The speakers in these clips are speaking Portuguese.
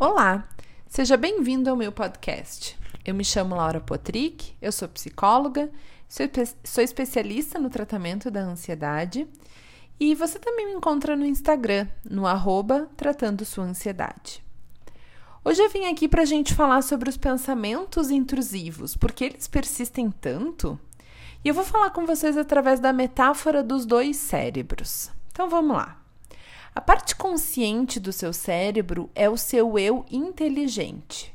Olá, seja bem-vindo ao meu podcast. Eu me chamo Laura Potrick, eu sou psicóloga, sou, sou especialista no tratamento da ansiedade e você também me encontra no Instagram, no arroba Tratando Sua Ansiedade. Hoje eu vim aqui para a gente falar sobre os pensamentos intrusivos, porque eles persistem tanto. E eu vou falar com vocês através da metáfora dos dois cérebros. Então vamos lá. A parte consciente do seu cérebro é o seu eu inteligente.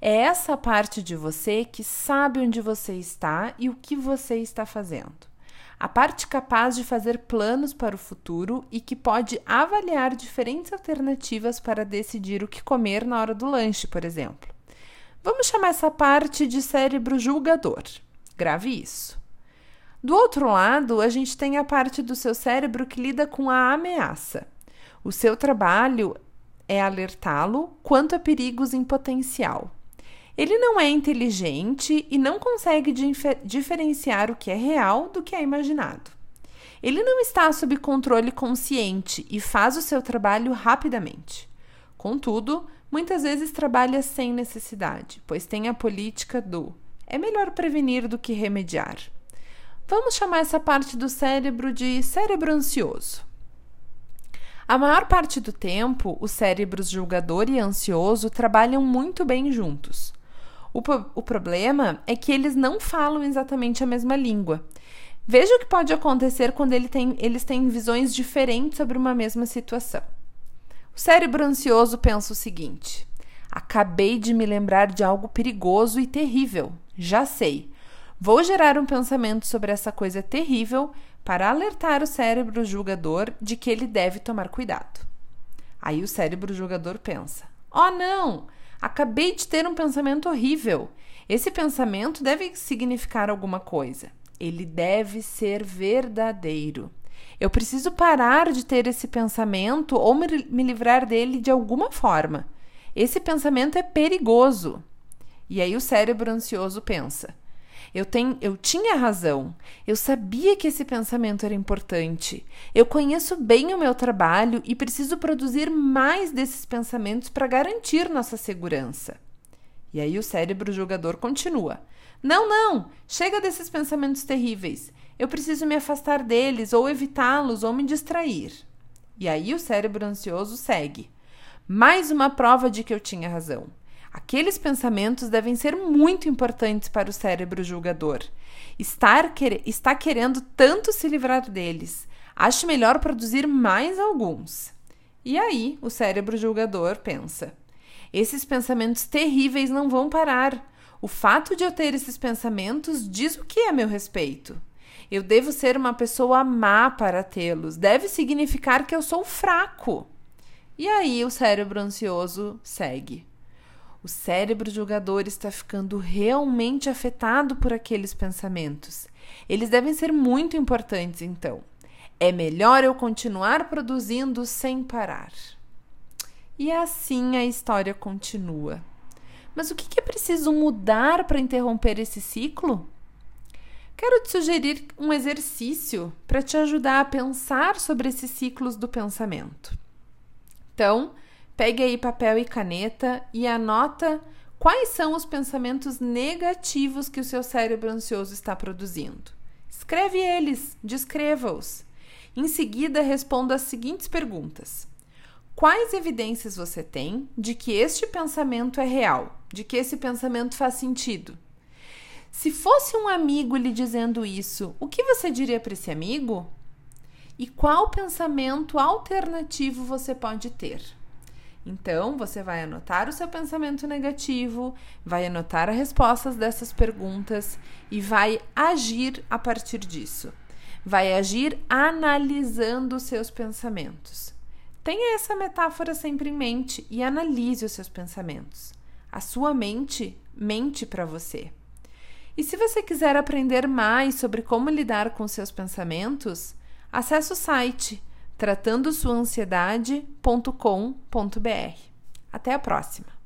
É essa parte de você que sabe onde você está e o que você está fazendo. A parte capaz de fazer planos para o futuro e que pode avaliar diferentes alternativas para decidir o que comer na hora do lanche, por exemplo. Vamos chamar essa parte de cérebro julgador. Grave isso. Do outro lado, a gente tem a parte do seu cérebro que lida com a ameaça. O seu trabalho é alertá-lo quanto a perigos em potencial. Ele não é inteligente e não consegue diferenciar o que é real do que é imaginado. Ele não está sob controle consciente e faz o seu trabalho rapidamente. Contudo, muitas vezes trabalha sem necessidade, pois tem a política do é melhor prevenir do que remediar. Vamos chamar essa parte do cérebro de cérebro ansioso. A maior parte do tempo, os cérebros julgador e ansioso trabalham muito bem juntos. O, o problema é que eles não falam exatamente a mesma língua. Veja o que pode acontecer quando ele tem, eles têm visões diferentes sobre uma mesma situação. O cérebro ansioso pensa o seguinte: acabei de me lembrar de algo perigoso e terrível. Já sei. Vou gerar um pensamento sobre essa coisa terrível para alertar o cérebro julgador de que ele deve tomar cuidado. Aí o cérebro julgador pensa: Oh, não! Acabei de ter um pensamento horrível. Esse pensamento deve significar alguma coisa. Ele deve ser verdadeiro. Eu preciso parar de ter esse pensamento ou me, livrar dele de alguma forma. Esse pensamento é perigoso. E aí o cérebro ansioso pensa: eu, tenho, eu tinha razão. Eu sabia que esse pensamento era importante. Eu conheço bem o meu trabalho e preciso produzir mais desses pensamentos para garantir nossa segurança. E aí o cérebro julgador continua: Não, não! Chega desses pensamentos terríveis. Eu preciso me afastar deles, ou evitá-los, ou me distrair. E aí o cérebro ansioso segue. Mais uma prova de que eu tinha razão. Aqueles pensamentos devem ser muito importantes para o cérebro julgador. Estar, está querendo tanto se livrar deles. Acho melhor produzir mais alguns. E aí, o cérebro julgador pensa: esses pensamentos terríveis não vão parar. O fato de eu ter esses pensamentos diz o que a meu respeito. Eu devo ser uma pessoa má para tê-los. Deve significar que eu sou fraco. E aí o cérebro ansioso segue. O cérebro julgador está ficando realmente afetado por aqueles pensamentos. Eles devem ser muito importantes, então. É melhor eu continuar produzindo sem parar. E assim a história continua. Mas o que é preciso mudar para interromper esse ciclo? Quero te sugerir um exercício para te ajudar a pensar sobre esses ciclos do pensamento. Então, Pegue aí papel e caneta e anota quais são os pensamentos negativos que o seu cérebro ansioso está produzindo. Escreve eles, descreva-os. Em seguida, responda as seguintes perguntas: Quais evidências você tem de que este pensamento é real, de que esse pensamento faz sentido? Se fosse um amigo lhe dizendo isso, o que você diria para esse amigo? E qual pensamento alternativo você pode ter? Então, você vai anotar o seu pensamento negativo, vai anotar as respostas dessas perguntas e vai agir a partir disso. Vai agir analisando os seus pensamentos. Tenha essa metáfora sempre em mente e analise os seus pensamentos. A sua mente mente para você. E se você quiser aprender mais sobre como lidar com seus pensamentos, acesse o site tratandosuansiedade.com.br. Até a próxima!